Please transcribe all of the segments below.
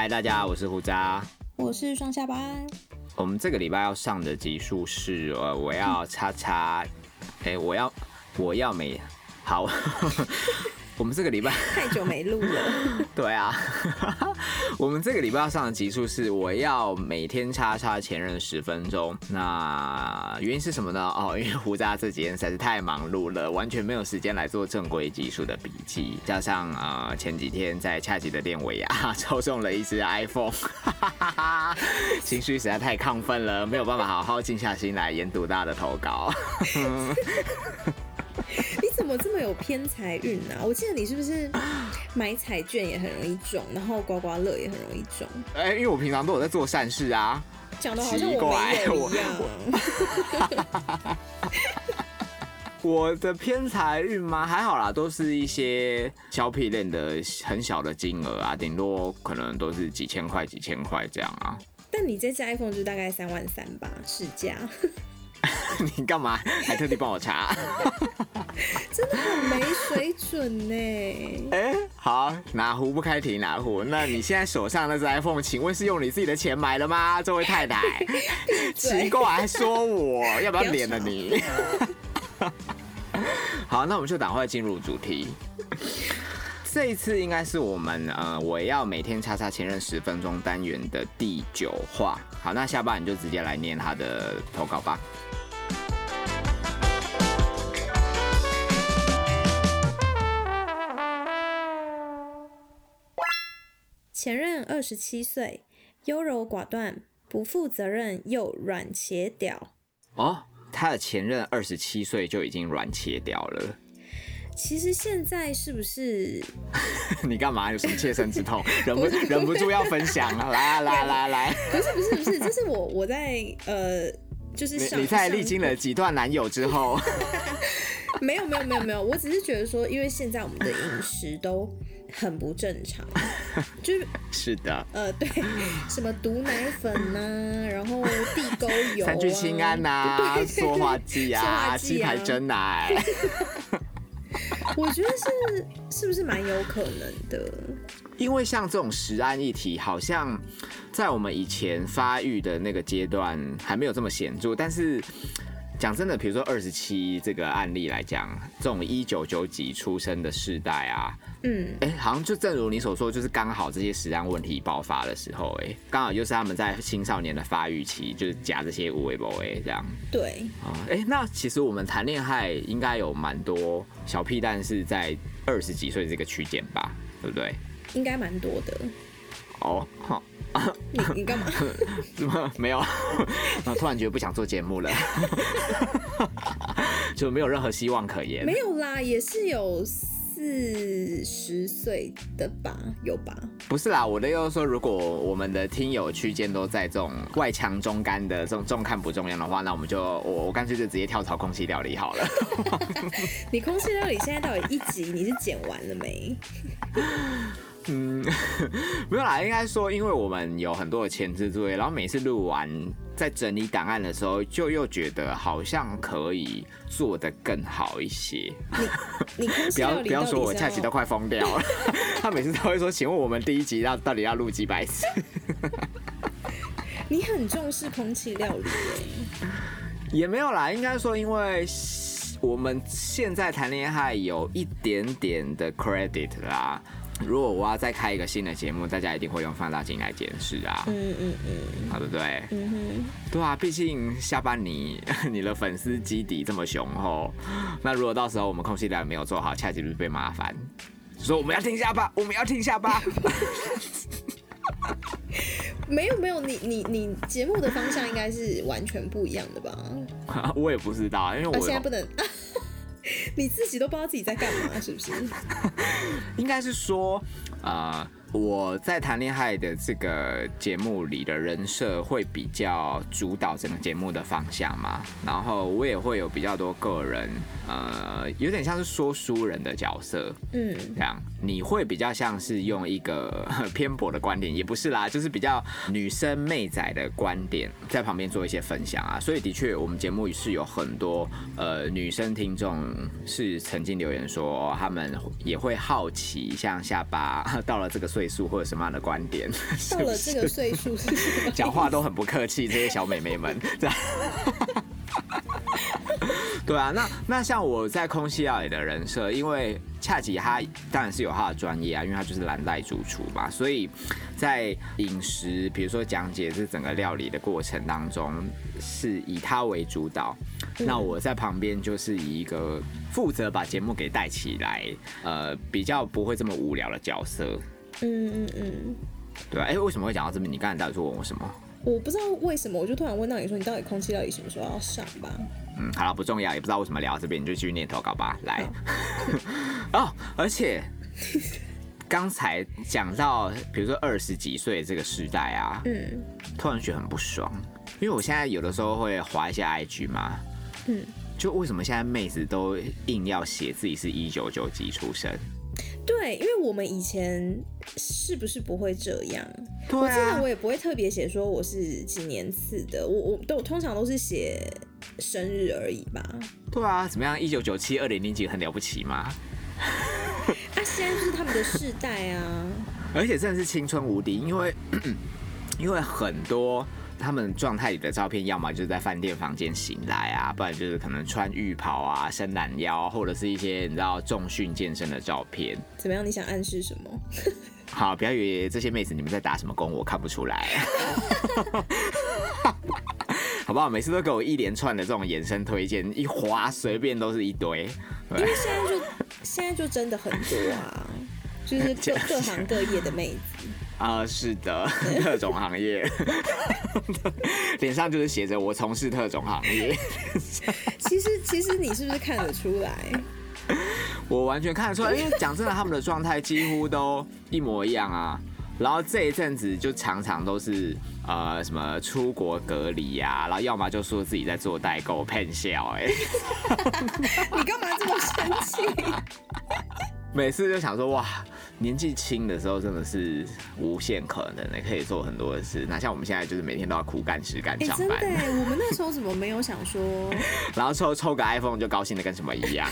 嗨，大家好，我是胡渣。我是双下巴。我们这个礼拜要上的集数是呃，我要叉叉，哎、我要我要美好。我们这个礼拜太久没录了，对啊，我们这个礼拜要上的集数是我要每天叉叉前任十分钟。那原因是什么呢？哦，因为胡渣这几天实在是太忙碌了，完全没有时间来做正规集数的笔记。加上呃前几天在恰吉的店尾牙 抽中了一只 iPhone，哈哈哈情绪实在太亢奋了，没有办法好好静下心来研读大家的投稿。你怎么这么有偏财运啊、我记得你是不是买彩券也很容易中，然后刮刮乐也很容易中，哎、因为我平常都有在做善事啊。讲的好像我没有一样。我的偏财运吗？还好啦，都是一些小屁链的很小的金额啊，顶多可能都是几千块、几千块这样啊。但你这次 iPhone 就大概三万三吧，市价，你干嘛还特地帮我查？真的很没水准呢。哎、好，哪壶不开提哪壶。那你现在手上那只 iPhone，请问是用你自己的钱买的吗，这位太太？奇怪，还说我要不要脸了你？好，那我们就赶快进入主题。这一次应该是我们呃，我要每天叉叉前任十分钟单元的第九话。好，那下半你就直接来念他的投稿吧。前任二十七岁，优柔寡断，不负责任又软且屌。哦，他的前任二十七岁就已经软切屌了。其实现在是不是 你干嘛？有什么切身之痛？忍不忍不住要分享 啊！来啊，来来来，不是不是不是，这是我我在呃，就是上你你在历上经了几段男友之后，没有没有没有没有，我只是觉得说，因为现在我们的饮食都很不正常，就是是的，呃对，什么毒奶粉呐、然后地沟油、啊、三聚氰胺呐、对塑化剂塑啊，化剂啊鸡排真奶，我觉得是是不是蛮有可能的？因为像这种食安议题，好像在我们以前发育的那个阶段还没有这么显著，但是。讲真的，比如说二十七这个案例来讲，这种一九九几出生的世代啊，嗯，哎、好像就正如你所说，就是刚好这些食安问题爆发的时候、哎，刚好就是他们在青少年的发育期，就是夹这些无为不为这样对，啊。哎、那其实我们谈恋爱应该有蛮多小屁蛋是在二十几岁这个区间吧，对不对？应该蛮多的。哦，好，你你干嘛？怎 么没有？啊，突然觉得不想做节目了，就没有任何希望可言没。有啦，也是有四十岁的吧，有吧？不是啦，我的意思是说，如果我们的听友区间都在这种外强中干的这种重看不重要的话，那我们就我我干脆就直接跳槽空气料理好了。你空气料理现在到底一集你是剪完了没？嗯，没有啦，应该说，因为我们有很多的前置作业，然后每次录完，在整理档案的时候，就又觉得好像可以做得更好一些。你你 不要不要说我到底是恰奇都快疯掉了，他每次都会说，请问我们第一集要到底要录几百次？你很重视空气料理耶。也没有啦，应该说，因为我们现在谈恋爱有一点点的 credit 啦。如果我要再开一个新的节目，大家一定会用放大镜来检视啊，嗯嗯嗯好对不对？嗯哼，对啊，毕竟下班你 你的粉丝基底这么雄厚，那如果到时候我们空气料理没有做好，下集就被麻烦。说我们要停下吧，我们要停下吧。没有没有，你你你节目的方向应该是完全不一样的吧？我也不知道，因为啊，我现在不能，你自己都不知道自己在干嘛，是不是？应该是说，啊，我在谈恋爱的这个节目里的人设会比较主导整个节目的方向嘛，然后我也会有比较多个人，呃，有点像是说书人的角色，嗯。这样你会比较像是用一个偏颇的观点，也不是啦，就是比较女生妹仔的观点在旁边做一些分享啊。所以的确，我们节目是有很多呃女生听众是曾经留言说，哦他们也会好奇，像下巴 到了这个岁岁数或者什么样的观点。到了这个岁数？讲话都很不客气，这些小美眉们。对啊，那那像我在空气料理的人设，因为恰吉他当然是有他的专业啊，因为他就是蓝带主厨嘛，所以在饮食，比如说讲解这整个料理的过程当中，是以他为主导。那我在旁边就是以一个负责把节目给带起来，呃，比较不会这么无聊的角色。嗯嗯嗯，对啊，哎、为什么会讲到这边？你刚才到底是问我什么？我不知道为什么，我就突然问到你说，你到底空气到底什么时候要上吧？嗯，好了，不重要，也不知道为什么聊到这边，你就继续念投稿吧。来，哦，而且刚才讲到，比如说二十几岁这个时代啊，嗯突然觉得很不爽，因为我现在有的时候会滑一下 IG 嘛，嗯，就为什么现在妹子都硬要写自己是一九九几出生？对，因为我们以前是不是不会这样？对我记得啊我，也不会特别写说我是几年次的，我我都通常都是写生日而已吧。对啊，怎么样？一九九七、二零零几很了不起吗？啊，现在就是他们的世代啊。而且真的是青春无敌，因为 因为很多他们状态里的照片，要么就是在饭店房间醒来啊，不然就是可能穿浴袍啊、伸懒腰啊，或者是一些你知道重训健身的照片。怎么样？你想暗示什么？好，不要以为这些妹子你们在打什么工，我看不出来。好不好？每次都给我一连串的这种延伸推荐，一划随便都是一堆。因为现在就现在就真的很多啊，就是各各行各业的妹子。啊、是的，各种行业，脸上就是写着我从事特种行业。其实其实你是不是看得出来？我完全看得出来，因为讲真的，他们的状态几乎都一模一样啊。然后这一阵子就常常都是呃什么出国隔离呀、然后要么就说自己在做代购骗笑，哎，你干嘛这么生气？每次就想说哇，年纪轻的时候真的是无限可能的，可以做很多的事。哪像我们现在就是每天都要苦干实干哎、上班，真的哎，我们那时候怎么没有想说，然后抽抽个 iPhone 就高兴的跟什么一样。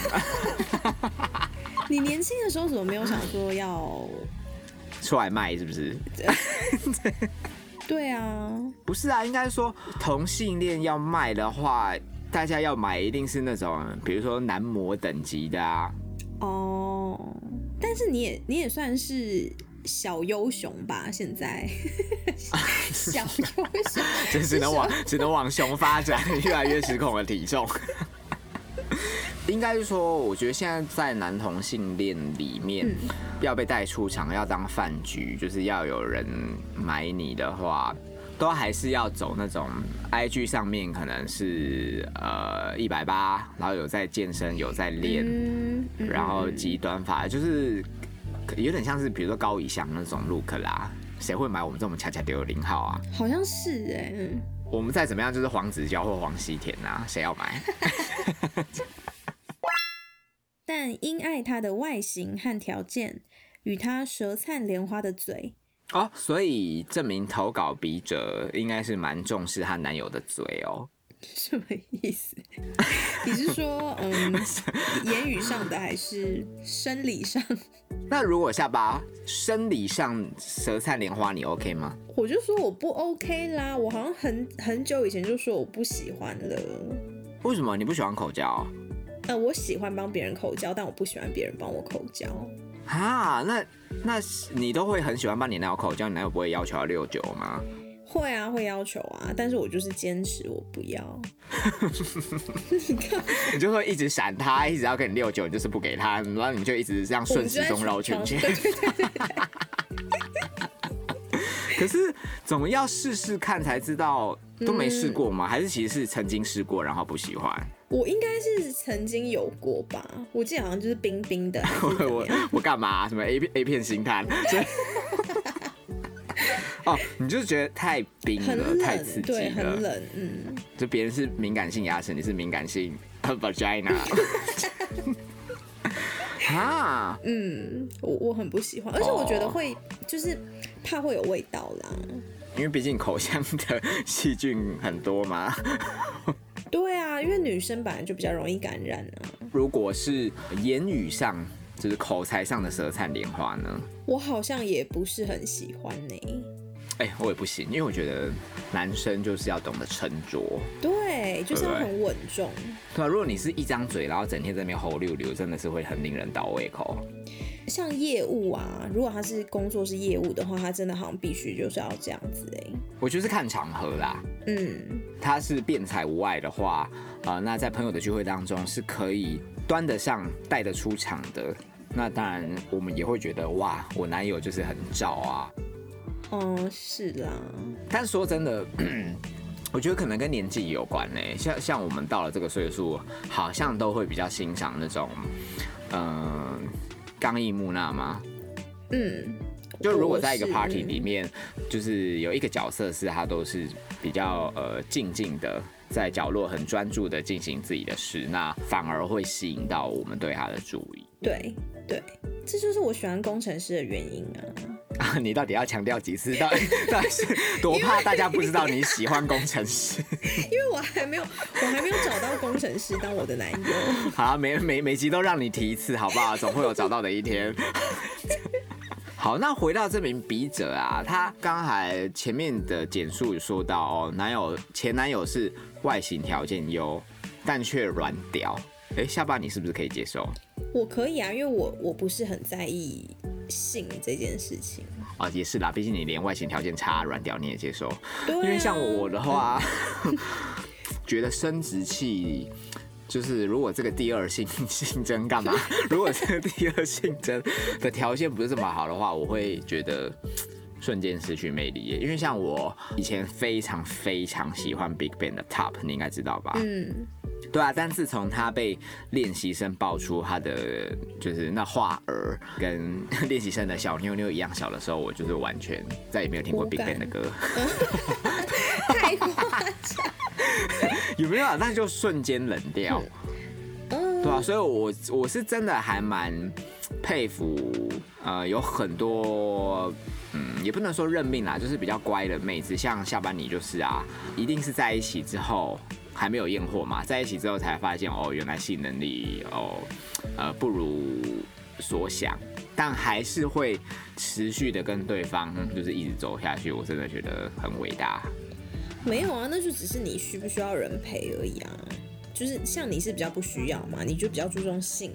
你年轻的时候怎么没有想说要？出来卖是不是？对啊，不是啊，应该说同性恋要卖的话，大家要买一定是那种，比如说男模等级的啊。哦，但是你也你也算是小优雄吧？现在 小优雄，就只能往只能往熊发展，越来越失控的体重。应该是说，我觉得现在在男同性恋里面，嗯要被带出场，要当饭局，就是要有人买你的话，都还是要走那种 IG 上面可能是呃一百八，然后有在健身，有在练，嗯，嗯然后极端发，就是有点像是比如说高以翔那种 look 啦。谁会买我们这种恰恰丢零号啊？好像是哎、嗯我们再怎么样就是黄子佼或黄西田啊，谁要买？但因爱他的外形和条件，与他舌灿莲花的嘴，哦，所以证明投稿笔者应该是蛮重视她男友的嘴哦。什么意思？你是说，嗯，言语上的还是生理上？那如果下巴生理上舌灿莲花，你 OK 吗？我就说我不 OK 啦，我好像很很久以前就说我不喜欢了。为什么你不喜欢口交？呃，我喜欢帮别人口交，但我不喜欢别人帮我口交。啊，那那你都会很喜欢帮你男友口交，你男友不会要求要六九吗？会啊，会要求啊，但是我就是坚持我不要。你就会一直闪他，一直要跟你六九，你就是不给他，然后你就一直这样顺时钟绕圈圈。可是总要试试看才知道，都没试过吗？还是其实是曾经试过，然后不喜欢？我应该是曾经有过吧，我记得好像就是冰冰的，我样？我干嘛、什么 A 片 A 片星探？哦，你就是觉得太冰很了，太冷刺，激对，很。冷，嗯。就别人是敏感性牙齿，你是敏感性 vagina。啊，嗯，我我很不喜欢，而且我觉得会就是怕会有味道啦。因为毕竟口腔的细菌很多嘛。对啊，因为女生本来就比较容易感染啊。如果是言语上就是口才上的舌灿莲花呢？我好像也不是很喜欢呢、哎、我也不行，因为我觉得男生就是要懂得沉着，对，就是要很稳重。对啊，如果你是一张嘴，然后整天在那边吼溜溜，真的是会很令人倒胃口。像业务啊，如果他是工作是业务的话，他真的好像必须就是要这样子哎、我就是看场合啦，嗯，他是辩才无碍的话，啊，那在朋友的聚会当中是可以端得上、带得出场的。那当然，我们也会觉得哇，我男友就是很照啊。哦，是啦，但是说真的，我觉得可能跟年纪有关呢。像像我们到了这个岁数，好像都会比较欣赏那种，嗯、刚毅木讷吗？嗯，就如果在一个 party 里面，就是有一个角色是他都是比较呃静静的，在角落很专注的进行自己的事，那反而会吸引到我们对他的注意。对对，这就是我喜欢工程师的原因啊。啊，你到底要强调几次？到 底到底是多怕大家不知道你喜欢工程师？因为我还没有，我还没有找到工程师当我的男友。好，每每每集都让你提一次，好不好？总会有找到的一天。好，那回到这名笔者啊，他刚才前面的简述有说到哦，男友前男友是外形条件优，但却软屌。哎、下巴你是不是可以接受我可以啊，因为我我不是很在意性这件事情。啊？也是啦，毕竟你连外形条件差、软屌你也接受。对、啊，因为像我的话，觉得生殖器就是如果这个第二性性征干嘛？如果这个第二性征的条件不是这么好的话，我会觉得。瞬间失去魅力耶，因为像我以前非常非常喜欢 Big Bang 的 Top，你应该知道吧？嗯，对啊，但自从他被练习生爆出他的就是那画儿跟练习生的小妞妞一样小的时候，我就是完全再也没有听过无 Big 感 Bang 的歌。太夸张。有没有啊？那就瞬间冷掉，嗯，对啊，所以我我是真的还蛮佩服，呃，有很多，嗯，也不能说认命啦，就是比较乖的妹子，像下班你就是啊，一定是在一起之后还没有验货嘛，在一起之后才发现哦，原来性能力哦，呃，不如所想。但还是会持续的跟对方就是一直走下去，我真的觉得很伟大。没有啊，那就只是你需不需要人陪而已啊。就是像你是比较不需要嘛，你就比较注重性，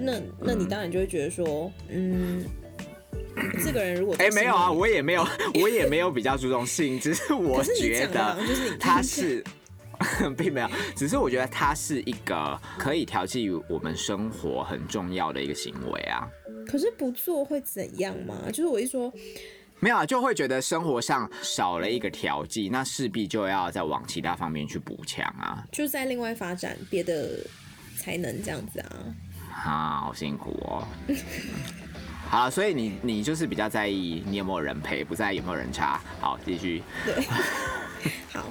那那你当然就会觉得说，嗯，这个人如果哎、没有啊，我也没有，我也没有比较注重性，只是我觉得就是他是，并没有，只是我觉得他是一个可以调剂我们生活很重要的一个行为啊。可是不做会怎样吗？就是我一说，没有啊，就会觉得生活上少了一个调剂，那势必就要再往其他方面去补强啊。就在另外发展别的才能这样子啊。啊，好辛苦哦。好，所以你你就是比较在意你有没有人陪，不在意有没有人插。好，继续。对，好。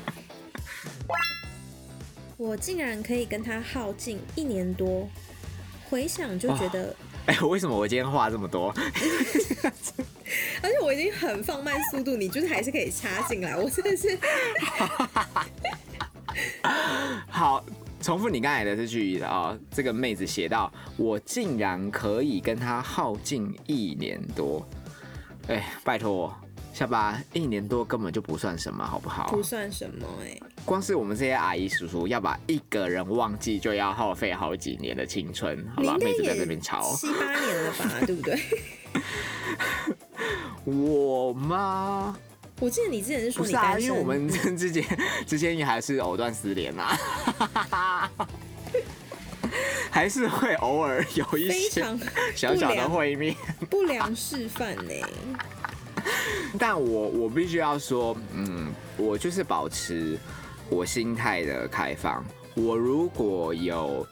我竟然可以跟他耗尽一年多，回想就觉得，哎、为什么我今天话这么多？而且我已经很放慢速度，你就是还是可以插进来，我真的是 好，重复你刚才的这句啊、哦，这个妹子写到，我竟然可以跟他耗尽一年多。哎、拜托，下巴一年多根本就不算什么，好不好不？算什么哎、光是我们这些阿姨叔叔要把一个人忘记，就要耗费好几年的青春，好吧？妹子在也这边吵七八年了吧，对不对？我吗？我记得你之前是说你单身，因为我们 之间之间也还是藕断丝连啊，还是会偶尔有一些小小的会面。不良示范呢、但我我必须要说，嗯，我就是保持我心态的开放。我如果有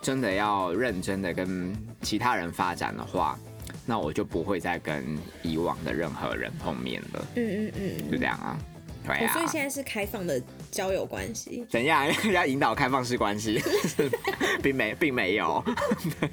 真的要认真的跟其他人发展的话，那我就不会再跟以往的任何人碰面了，嗯嗯嗯，就这样啊。对啊哦所以，现在是开放的交友关系。怎样 要引导开放式关系，并没并没有。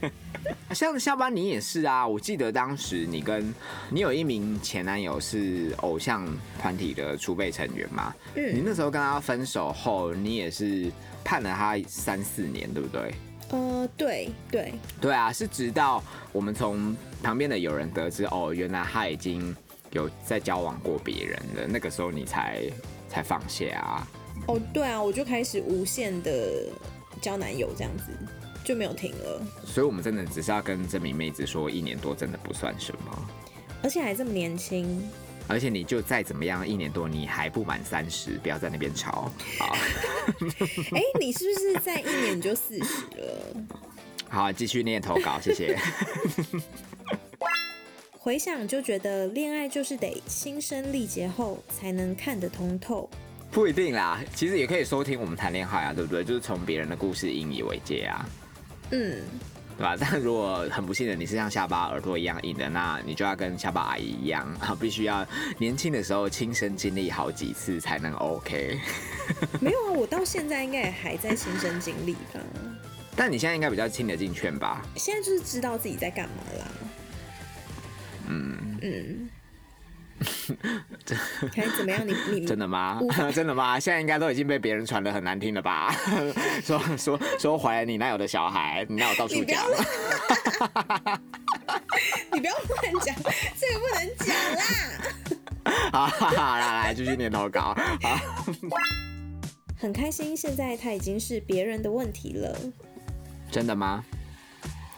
像下班你也是啊，我记得当时你跟你有一名前男友是偶像团体的储备成员嘛，嗯你嗯，那时候跟他分手后，你也是判了他三四年，对不对？呃，对对，对啊，是直到我们从旁边的有人得知，哦，原来他已经有在交往过别人了，那个时候你才才放下啊。哦，对啊，我就开始无限的交男友这样子，就没有停了，所以我们真的只是要跟这名妹子说，一年多真的不算什么，而且还这么年轻。而且你就再怎么样，一年多你还不满三十，不要在那边吵。好，哎、你是不是在一年你就四十了？好，继续念投稿，谢谢。回想就觉得恋爱就是得亲身历劫后才能看得通透。不一定啦，其实也可以收听我们谈恋爱啊，对不对？就是从别人的故事引以为戒啊，嗯，对吧？但如果很不幸的你是像下巴耳朵一样硬的，那你就要跟下巴阿姨一样啊，必须要年轻的时候亲身经历好几次才能 OK。没有啊，我到现在应该也还在亲身经历吧。但你现在应该比较听得进劝吧？现在就是知道自己在干嘛啦。嗯嗯，还怎么样？你你真的吗？真的吗？现在应该都已经被别人传的很难听了吧？说说说怀了你男友的小孩，你男友到处讲。乱，你不要乱讲，这个不能讲啦。好，哈哈来来继续念投稿。好，很开心，现在他已经是别人的问题了。真的吗？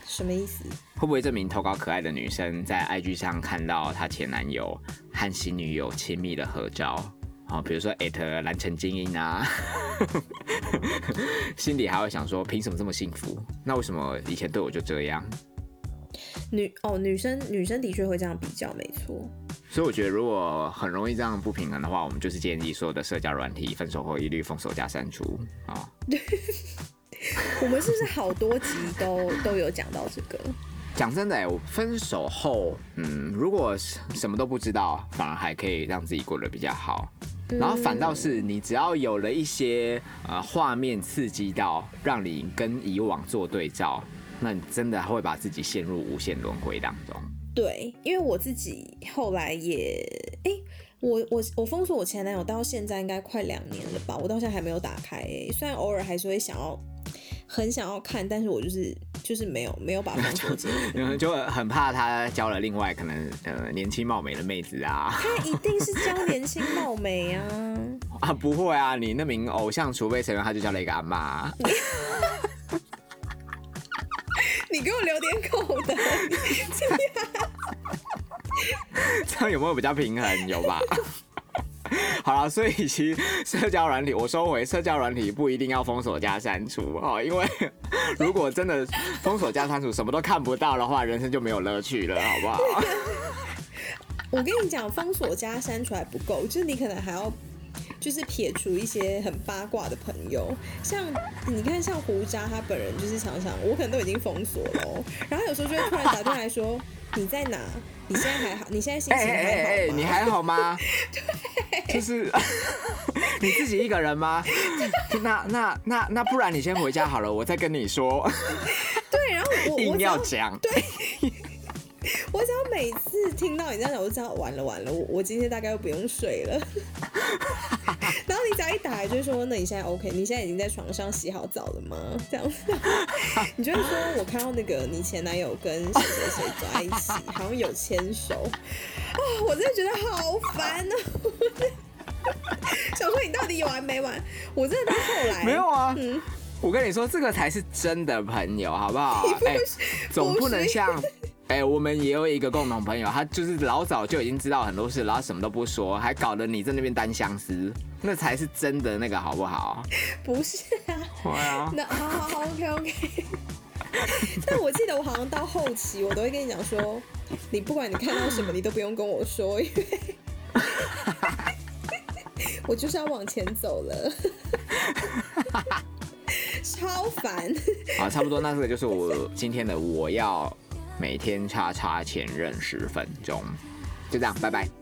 什么意思？会不会这名投稿可爱的女生在 IG 上看到她前男友和新女友亲密的合照？哦，比如说艾特蓝城精英啊，心里还会想说，凭什么这么幸福？那为什么以前对我就这样？女哦，女生女生的确会这样比较，没错。所以我觉得，如果很容易这样不平衡的话，我们就是建议所有的社交软体分手后一律封锁加删除啊。我们是不是好多集都都有讲到这个？讲真的、欸，我分手后，嗯，如果什么都不知道，反而还可以让自己过得比较好。然后反倒是你只要有了一些呃画面刺激到，让你跟以往做对照，那你真的会把自己陷入无限轮回当中。对，因为我自己后来也，哎、我我我封锁我前男友到现在应该快两年了吧，我到现在还没有打开、哎，虽然偶尔还是会想要，很想要看，但是我就是就是没有没有把封锁解除。嗯，就很怕他交了另外可能呃年轻貌美的妹子啊他一定是教年轻貌美啊！啊不会啊，你那名偶像储备成员他就交了一个阿妈、你给我留点口的，这样有没有比较平衡？有吧？好了，所以其实社交软体，我收回，社交软体不一定要封锁加删除哦，因为 如果真的封锁加删除，什么都看不到的话，人生就没有乐趣了，好不好？我跟你讲，封锁加删除还不够，就是你可能还要。就是撇除一些很八卦的朋友，像你看，像胡渣他本人就是常常，我可能都已经封锁了哦，然后有时候就会突然打电话来说 你在哪？你现在还好？你现在心情还好吗？哎你还好吗？就是 你自己一个人吗？那那那那不然你先回家好了，我再跟你说。对，然后我我硬要讲。对，我只要每次听到你这样讲，我就知道完了完了，我我今天大概又不用睡了。然后你只要一打来，就是说：“那你现在 OK？你现在已经在床上洗好澡了吗？” 这样子，你就会说：“我看到那个你前男友跟谁谁谁走在一起，好像有牵手。”啊，我真的觉得好烦哦、想说你到底有完没完？我真的到后来没有啊。嗯我跟你说，这个才是真的朋友，好不好？哎、总不能像。哎、我们也有一个共同朋友，他就是老早就已经知道很多事，然后什么都不说，还搞得你在那边单相思，那才是真的那个，好不好？不是啊。对啊，那好好好，OK OK。但我记得我好像到后期，我都会跟你讲说，你不管你看到什么，你都不用跟我说，因为 我就是要往前走了，超烦。好，差不多，那这个就是我今天的，我要每天叉叉前任十分钟，就这样，拜拜。